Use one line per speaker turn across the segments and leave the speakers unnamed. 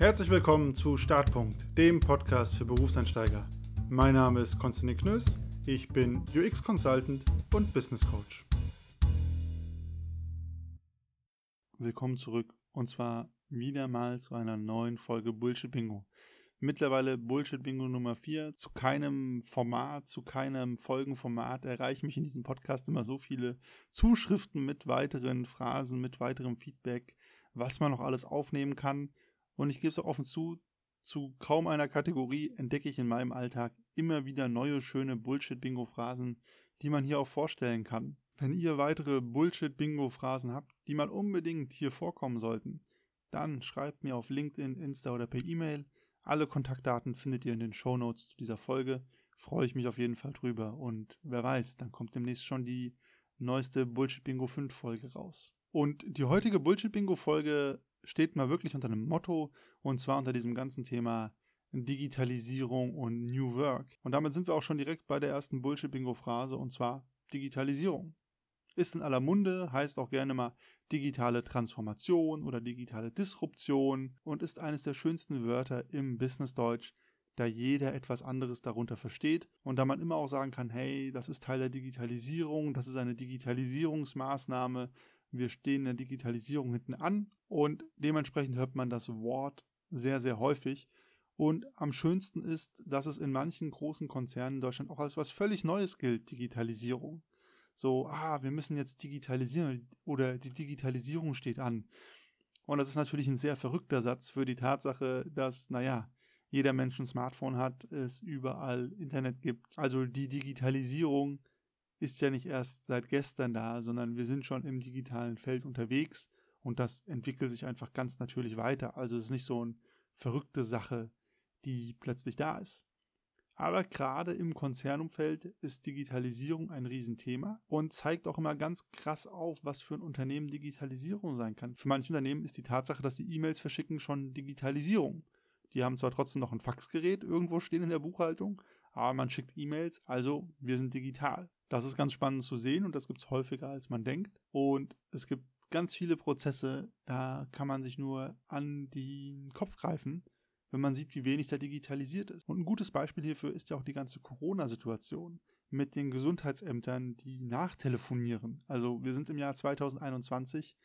Herzlich willkommen zu Startpunkt, dem Podcast für Berufseinsteiger. Mein Name ist Konstantin Knöss, ich bin UX Consultant und Business Coach. Willkommen zurück und zwar wieder mal zu einer neuen Folge Bullshit Bingo. Mittlerweile Bullshit Bingo Nummer 4. Zu keinem Format, zu keinem Folgenformat erreichen mich in diesem Podcast immer so viele Zuschriften mit weiteren Phrasen, mit weiterem Feedback, was man noch alles aufnehmen kann. Und ich gebe es auch offen zu, zu kaum einer Kategorie entdecke ich in meinem Alltag immer wieder neue, schöne Bullshit-Bingo-Phrasen, die man hier auch vorstellen kann. Wenn ihr weitere Bullshit-Bingo-Phrasen habt, die mal unbedingt hier vorkommen sollten, dann schreibt mir auf LinkedIn, Insta oder per E-Mail. Alle Kontaktdaten findet ihr in den Show Notes zu dieser Folge. Freue ich mich auf jeden Fall drüber. Und wer weiß, dann kommt demnächst schon die neueste Bullshit Bingo 5 Folge raus. Und die heutige Bullshit Bingo Folge steht mal wirklich unter einem Motto und zwar unter diesem ganzen Thema Digitalisierung und New Work. Und damit sind wir auch schon direkt bei der ersten Bullshit-Bingo-Phrase und zwar Digitalisierung. Ist in aller Munde, heißt auch gerne mal digitale Transformation oder digitale Disruption und ist eines der schönsten Wörter im Business-Deutsch, da jeder etwas anderes darunter versteht und da man immer auch sagen kann, hey, das ist Teil der Digitalisierung, das ist eine Digitalisierungsmaßnahme, wir stehen in der Digitalisierung hinten an und dementsprechend hört man das Wort sehr, sehr häufig. Und am schönsten ist, dass es in manchen großen Konzernen in Deutschland auch als was völlig Neues gilt, Digitalisierung. So, ah, wir müssen jetzt digitalisieren oder die Digitalisierung steht an. Und das ist natürlich ein sehr verrückter Satz für die Tatsache, dass, naja, jeder Mensch ein Smartphone hat, es überall Internet gibt. Also die Digitalisierung ist ja nicht erst seit gestern da, sondern wir sind schon im digitalen Feld unterwegs und das entwickelt sich einfach ganz natürlich weiter. Also es ist nicht so eine verrückte Sache, die plötzlich da ist. Aber gerade im Konzernumfeld ist Digitalisierung ein Riesenthema und zeigt auch immer ganz krass auf, was für ein Unternehmen Digitalisierung sein kann. Für manche Unternehmen ist die Tatsache, dass sie E-Mails verschicken, schon Digitalisierung. Die haben zwar trotzdem noch ein Faxgerät irgendwo stehen in der Buchhaltung, aber man schickt E-Mails, also wir sind digital. Das ist ganz spannend zu sehen und das gibt es häufiger, als man denkt. Und es gibt ganz viele Prozesse, da kann man sich nur an den Kopf greifen, wenn man sieht, wie wenig da digitalisiert ist. Und ein gutes Beispiel hierfür ist ja auch die ganze Corona-Situation mit den Gesundheitsämtern, die nachtelefonieren. Also wir sind im Jahr 2021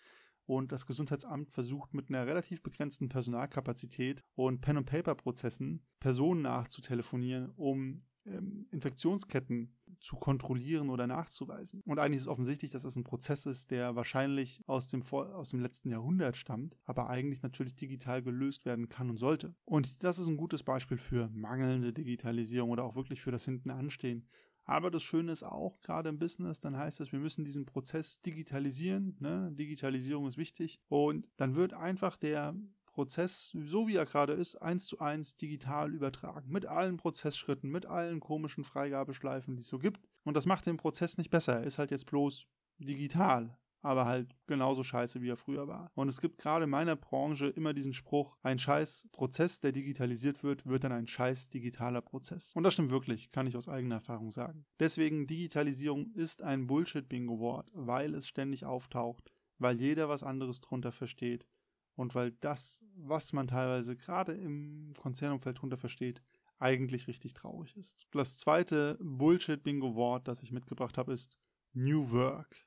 und das Gesundheitsamt versucht mit einer relativ begrenzten Personalkapazität und Pen-and-Paper-Prozessen Personen nachzutelefonieren, um ähm, Infektionsketten zu kontrollieren oder nachzuweisen. Und eigentlich ist offensichtlich, dass das ein Prozess ist, der wahrscheinlich aus dem, aus dem letzten Jahrhundert stammt, aber eigentlich natürlich digital gelöst werden kann und sollte. Und das ist ein gutes Beispiel für mangelnde Digitalisierung oder auch wirklich für das Hintenanstehen. Aber das Schöne ist auch, gerade im Business, dann heißt es, wir müssen diesen Prozess digitalisieren. Ne? Digitalisierung ist wichtig. Und dann wird einfach der Prozess, so wie er gerade ist, eins zu eins digital übertragen. Mit allen Prozessschritten, mit allen komischen Freigabeschleifen, die es so gibt. Und das macht den Prozess nicht besser. Er ist halt jetzt bloß digital aber halt genauso scheiße, wie er früher war. Und es gibt gerade in meiner Branche immer diesen Spruch, ein scheiß Prozess, der digitalisiert wird, wird dann ein scheiß digitaler Prozess. Und das stimmt wirklich, kann ich aus eigener Erfahrung sagen. Deswegen Digitalisierung ist ein Bullshit-Bingo-Wort, weil es ständig auftaucht, weil jeder was anderes drunter versteht und weil das, was man teilweise gerade im Konzernumfeld drunter versteht, eigentlich richtig traurig ist. Das zweite Bullshit-Bingo-Wort, das ich mitgebracht habe, ist New Work.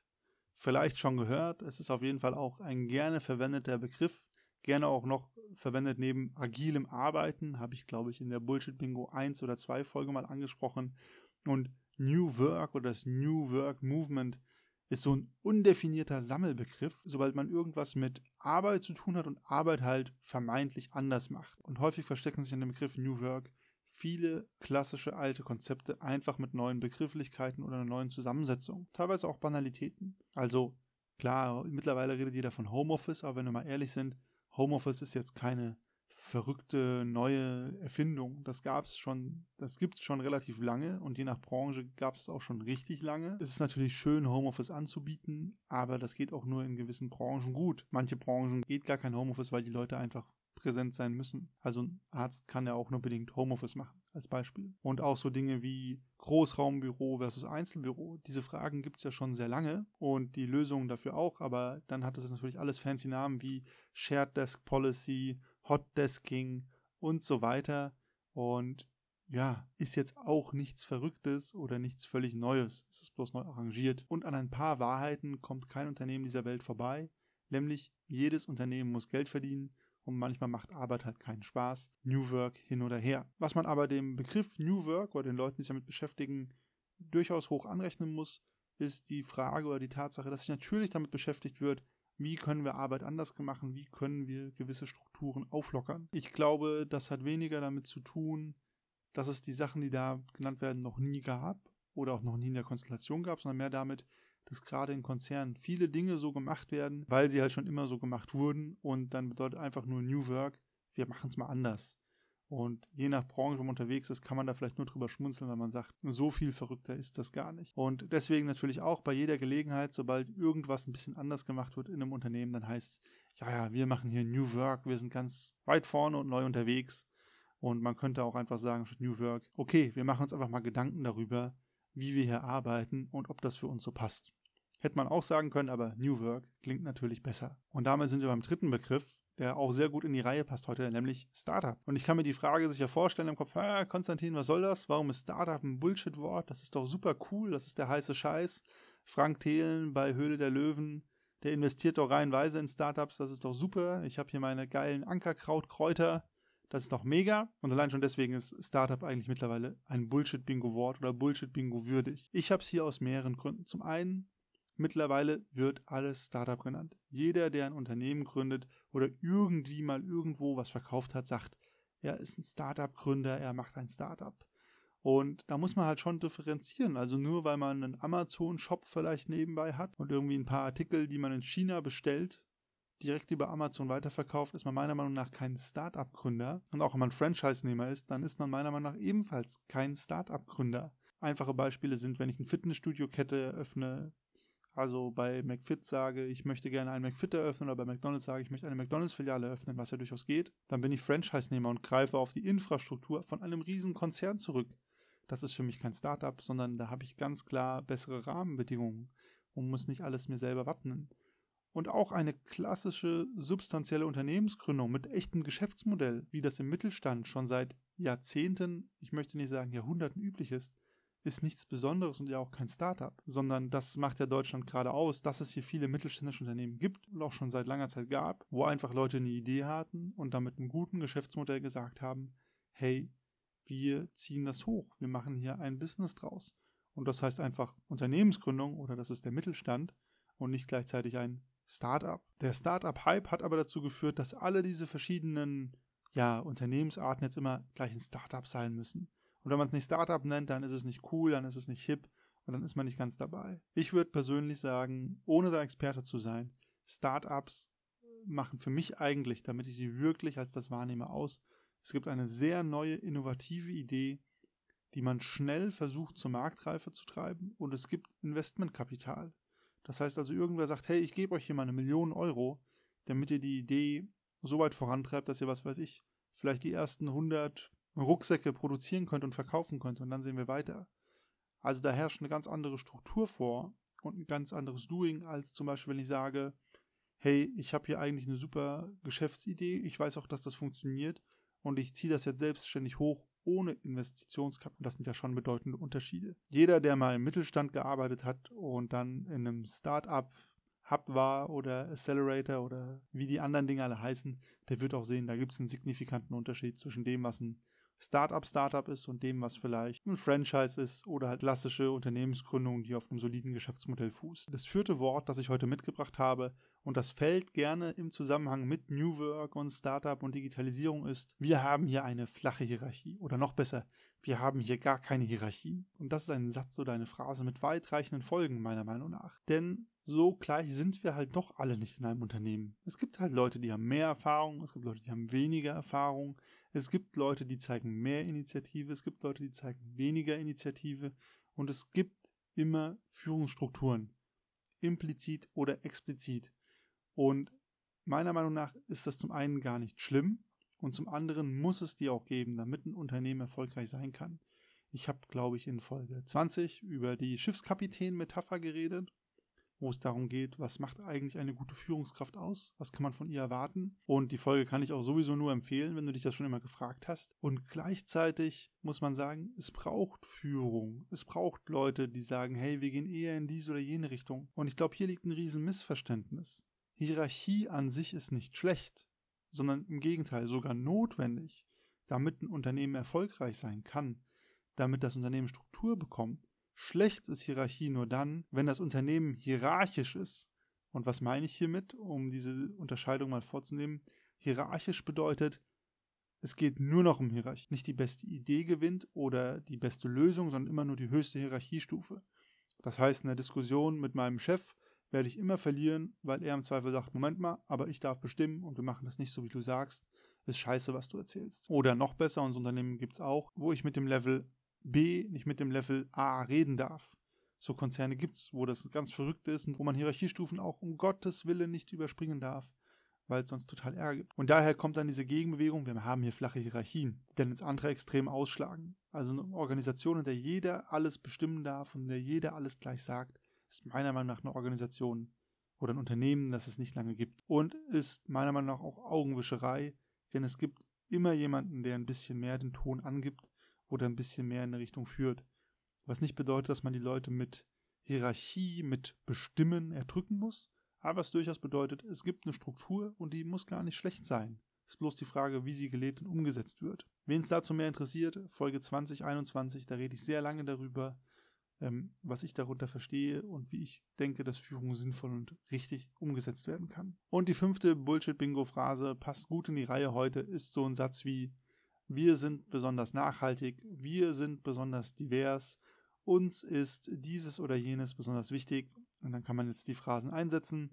Vielleicht schon gehört, es ist auf jeden Fall auch ein gerne verwendeter Begriff, gerne auch noch verwendet neben agilem Arbeiten, habe ich glaube ich in der Bullshit-Bingo 1 oder 2 Folge mal angesprochen. Und New Work oder das New Work Movement ist so ein undefinierter Sammelbegriff, sobald man irgendwas mit Arbeit zu tun hat und Arbeit halt vermeintlich anders macht. Und häufig verstecken sich in dem Begriff New Work viele klassische alte Konzepte einfach mit neuen Begrifflichkeiten oder einer neuen Zusammensetzung. Teilweise auch Banalitäten. Also klar, mittlerweile redet jeder von Homeoffice, aber wenn wir mal ehrlich sind, Homeoffice ist jetzt keine verrückte neue Erfindung. Das gab es schon, das gibt es schon relativ lange und je nach Branche gab es auch schon richtig lange. Es ist natürlich schön, Homeoffice anzubieten, aber das geht auch nur in gewissen Branchen gut. Manche Branchen geht gar kein Homeoffice, weil die Leute einfach präsent sein müssen. Also ein Arzt kann ja auch nur bedingt Homeoffice machen, als Beispiel. Und auch so Dinge wie Großraumbüro versus Einzelbüro. Diese Fragen gibt es ja schon sehr lange und die Lösungen dafür auch, aber dann hat es natürlich alles fancy Namen wie Shared Desk Policy, Hotdesking und so weiter. Und ja, ist jetzt auch nichts Verrücktes oder nichts völlig Neues. Es ist bloß neu arrangiert. Und an ein paar Wahrheiten kommt kein Unternehmen dieser Welt vorbei. Nämlich, jedes Unternehmen muss Geld verdienen und manchmal macht Arbeit halt keinen Spaß. New Work hin oder her. Was man aber dem Begriff New Work oder den Leuten, die sich damit beschäftigen, durchaus hoch anrechnen muss, ist die Frage oder die Tatsache, dass sich natürlich damit beschäftigt wird, wie können wir Arbeit anders machen, wie können wir gewisse Strukturen auflockern. Ich glaube, das hat weniger damit zu tun, dass es die Sachen, die da genannt werden, noch nie gab oder auch noch nie in der Konstellation gab, sondern mehr damit, dass gerade in Konzernen viele Dinge so gemacht werden, weil sie halt schon immer so gemacht wurden und dann bedeutet einfach nur New Work, wir machen es mal anders. Und je nach Branche, wo man unterwegs ist, kann man da vielleicht nur drüber schmunzeln, weil man sagt, so viel verrückter ist das gar nicht. Und deswegen natürlich auch bei jeder Gelegenheit, sobald irgendwas ein bisschen anders gemacht wird in einem Unternehmen, dann heißt es, ja, ja, wir machen hier New Work, wir sind ganz weit vorne und neu unterwegs. Und man könnte auch einfach sagen, New Work, okay, wir machen uns einfach mal Gedanken darüber, wie wir hier arbeiten und ob das für uns so passt. Hätte man auch sagen können, aber New Work klingt natürlich besser. Und damit sind wir beim dritten Begriff, der auch sehr gut in die Reihe passt heute, nämlich Startup. Und ich kann mir die Frage sicher vorstellen im Kopf, ah, Konstantin, was soll das? Warum ist Startup ein Bullshit-Wort? Das ist doch super cool, das ist der heiße Scheiß. Frank Thelen bei Höhle der Löwen, der investiert doch reihenweise in Startups, das ist doch super. Ich habe hier meine geilen Ankerkrautkräuter das ist doch mega. Und allein schon deswegen ist Startup eigentlich mittlerweile ein Bullshit-Bingo-Wort oder Bullshit-Bingo würdig. Ich habe es hier aus mehreren Gründen. Zum einen, mittlerweile wird alles Startup genannt. Jeder, der ein Unternehmen gründet oder irgendwie mal irgendwo was verkauft hat, sagt, er ist ein Startup-Gründer, er macht ein Startup. Und da muss man halt schon differenzieren. Also nur weil man einen Amazon-Shop vielleicht nebenbei hat und irgendwie ein paar Artikel, die man in China bestellt, direkt über Amazon weiterverkauft, ist man meiner Meinung nach kein Start-up-Gründer. Und auch wenn man Franchise-Nehmer ist, dann ist man meiner Meinung nach ebenfalls kein Start-up-Gründer. Einfache Beispiele sind, wenn ich eine Fitnessstudio-Kette eröffne, also bei McFit sage, ich möchte gerne einen McFit eröffnen oder bei McDonald's sage, ich möchte eine McDonald's-Filiale eröffnen, was ja durchaus geht, dann bin ich Franchise-Nehmer und greife auf die Infrastruktur von einem riesen Konzern zurück. Das ist für mich kein Startup, sondern da habe ich ganz klar bessere Rahmenbedingungen und muss nicht alles mir selber wappnen und auch eine klassische substanzielle Unternehmensgründung mit echtem Geschäftsmodell, wie das im Mittelstand schon seit Jahrzehnten, ich möchte nicht sagen Jahrhunderten üblich ist, ist nichts Besonderes und ja auch kein Startup, sondern das macht ja Deutschland gerade aus, dass es hier viele mittelständische Unternehmen gibt und auch schon seit langer Zeit gab, wo einfach Leute eine Idee hatten und damit einem guten Geschäftsmodell gesagt haben, hey, wir ziehen das hoch, wir machen hier ein Business draus. Und das heißt einfach Unternehmensgründung oder das ist der Mittelstand und nicht gleichzeitig ein Startup. Der Startup-Hype hat aber dazu geführt, dass alle diese verschiedenen ja, Unternehmensarten jetzt immer gleich ein Startup sein müssen. Und wenn man es nicht Startup nennt, dann ist es nicht cool, dann ist es nicht hip und dann ist man nicht ganz dabei. Ich würde persönlich sagen, ohne da Experte zu sein, Startups machen für mich eigentlich, damit ich sie wirklich als das wahrnehme, aus. Es gibt eine sehr neue, innovative Idee, die man schnell versucht zur Marktreife zu treiben und es gibt Investmentkapital. Das heißt also, irgendwer sagt, hey, ich gebe euch hier mal eine Million Euro, damit ihr die Idee so weit vorantreibt, dass ihr, was weiß ich, vielleicht die ersten 100 Rucksäcke produzieren könnt und verkaufen könnt und dann sehen wir weiter. Also da herrscht eine ganz andere Struktur vor und ein ganz anderes Doing, als zum Beispiel, wenn ich sage, hey, ich habe hier eigentlich eine super Geschäftsidee, ich weiß auch, dass das funktioniert und ich ziehe das jetzt selbstständig hoch ohne Investitionskapital. Das sind ja schon bedeutende Unterschiede. Jeder, der mal im Mittelstand gearbeitet hat und dann in einem Start-up Hub war oder Accelerator oder wie die anderen Dinge alle heißen, der wird auch sehen, da gibt es einen signifikanten Unterschied zwischen dem, was ein Startup Startup ist und dem, was vielleicht ein Franchise ist oder halt klassische Unternehmensgründung, die auf einem soliden Geschäftsmodell fußt. Das vierte Wort, das ich heute mitgebracht habe, und das fällt gerne im Zusammenhang mit New Work und Startup und Digitalisierung ist, wir haben hier eine flache Hierarchie oder noch besser, wir haben hier gar keine Hierarchien. Und das ist ein Satz oder eine Phrase mit weitreichenden Folgen meiner Meinung nach. Denn so gleich sind wir halt doch alle nicht in einem Unternehmen. Es gibt halt Leute, die haben mehr Erfahrung, es gibt Leute, die haben weniger Erfahrung, es gibt Leute, die zeigen mehr Initiative, es gibt Leute, die zeigen weniger Initiative und es gibt immer Führungsstrukturen, implizit oder explizit. Und meiner Meinung nach ist das zum einen gar nicht schlimm und zum anderen muss es die auch geben, damit ein Unternehmen erfolgreich sein kann. Ich habe, glaube ich, in Folge 20 über die Schiffskapitän-Metapher geredet. Wo es darum geht, was macht eigentlich eine gute Führungskraft aus? Was kann man von ihr erwarten? Und die Folge kann ich auch sowieso nur empfehlen, wenn du dich das schon immer gefragt hast. Und gleichzeitig muss man sagen, es braucht Führung. Es braucht Leute, die sagen, hey, wir gehen eher in diese oder jene Richtung. Und ich glaube, hier liegt ein riesen Missverständnis. Hierarchie an sich ist nicht schlecht, sondern im Gegenteil sogar notwendig, damit ein Unternehmen erfolgreich sein kann, damit das Unternehmen Struktur bekommt Schlecht ist Hierarchie nur dann, wenn das Unternehmen hierarchisch ist. Und was meine ich hiermit, um diese Unterscheidung mal vorzunehmen? Hierarchisch bedeutet, es geht nur noch um Hierarchie. Nicht die beste Idee gewinnt oder die beste Lösung, sondern immer nur die höchste Hierarchiestufe. Das heißt, in der Diskussion mit meinem Chef werde ich immer verlieren, weil er im Zweifel sagt, Moment mal, aber ich darf bestimmen und wir machen das nicht so, wie du sagst. Ist scheiße, was du erzählst. Oder noch besser, unser Unternehmen gibt es auch, wo ich mit dem Level B nicht mit dem Level A reden darf. So Konzerne gibt es, wo das ganz verrückt ist und wo man Hierarchiestufen auch um Gottes Willen nicht überspringen darf, weil es sonst total Ärger gibt. Und daher kommt dann diese Gegenbewegung, wir haben hier flache Hierarchien, die dann ins andere Extrem ausschlagen. Also eine Organisation, in der jeder alles bestimmen darf und in der jeder alles gleich sagt, ist meiner Meinung nach eine Organisation oder ein Unternehmen, das es nicht lange gibt. Und ist meiner Meinung nach auch Augenwischerei, denn es gibt immer jemanden, der ein bisschen mehr den Ton angibt oder ein bisschen mehr in eine Richtung führt. Was nicht bedeutet, dass man die Leute mit Hierarchie, mit Bestimmen erdrücken muss, aber es durchaus bedeutet, es gibt eine Struktur und die muss gar nicht schlecht sein. Ist bloß die Frage, wie sie gelebt und umgesetzt wird. Wen es dazu mehr interessiert, Folge 2021, da rede ich sehr lange darüber, ähm, was ich darunter verstehe und wie ich denke, dass Führung sinnvoll und richtig umgesetzt werden kann. Und die fünfte Bullshit-Bingo-Phrase passt gut in die Reihe heute, ist so ein Satz wie wir sind besonders nachhaltig, wir sind besonders divers, uns ist dieses oder jenes besonders wichtig. Und dann kann man jetzt die Phrasen einsetzen.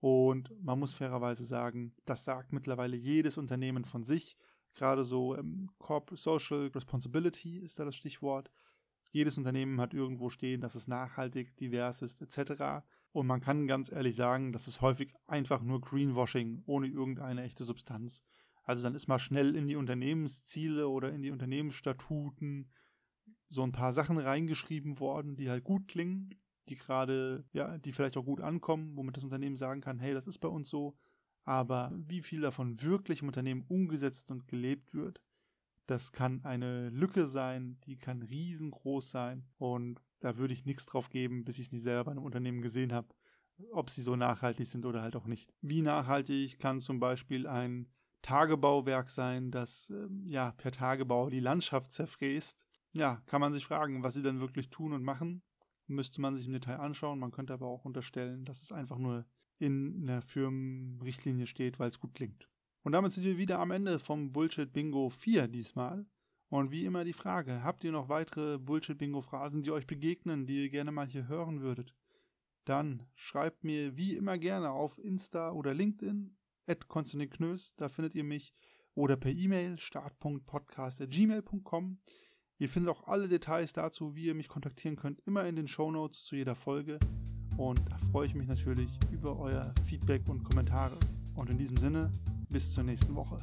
Und man muss fairerweise sagen, das sagt mittlerweile jedes Unternehmen von sich. Gerade so ähm, Corp Social Responsibility ist da das Stichwort. Jedes Unternehmen hat irgendwo stehen, dass es nachhaltig, divers ist, etc. Und man kann ganz ehrlich sagen, das ist häufig einfach nur Greenwashing ohne irgendeine echte Substanz. Also dann ist mal schnell in die Unternehmensziele oder in die Unternehmensstatuten so ein paar Sachen reingeschrieben worden, die halt gut klingen, die gerade, ja, die vielleicht auch gut ankommen, womit das Unternehmen sagen kann, hey, das ist bei uns so. Aber wie viel davon wirklich im Unternehmen umgesetzt und gelebt wird, das kann eine Lücke sein, die kann riesengroß sein. Und da würde ich nichts drauf geben, bis ich es nicht selber bei einem Unternehmen gesehen habe, ob sie so nachhaltig sind oder halt auch nicht. Wie nachhaltig kann zum Beispiel ein Tagebauwerk sein, das ähm, ja per Tagebau die Landschaft zerfräst. Ja, kann man sich fragen, was sie denn wirklich tun und machen. Müsste man sich im Detail anschauen. Man könnte aber auch unterstellen, dass es einfach nur in einer Firmenrichtlinie steht, weil es gut klingt. Und damit sind wir wieder am Ende vom Bullshit Bingo 4 diesmal. Und wie immer die Frage, habt ihr noch weitere Bullshit Bingo Phrasen, die euch begegnen, die ihr gerne mal hier hören würdet? Dann schreibt mir wie immer gerne auf Insta oder LinkedIn Konstantin Knös, da findet ihr mich, oder per E-Mail start.podcast.gmail.com. Ihr findet auch alle Details dazu, wie ihr mich kontaktieren könnt, immer in den Show Notes zu jeder Folge. Und da freue ich mich natürlich über euer Feedback und Kommentare. Und in diesem Sinne, bis zur nächsten Woche.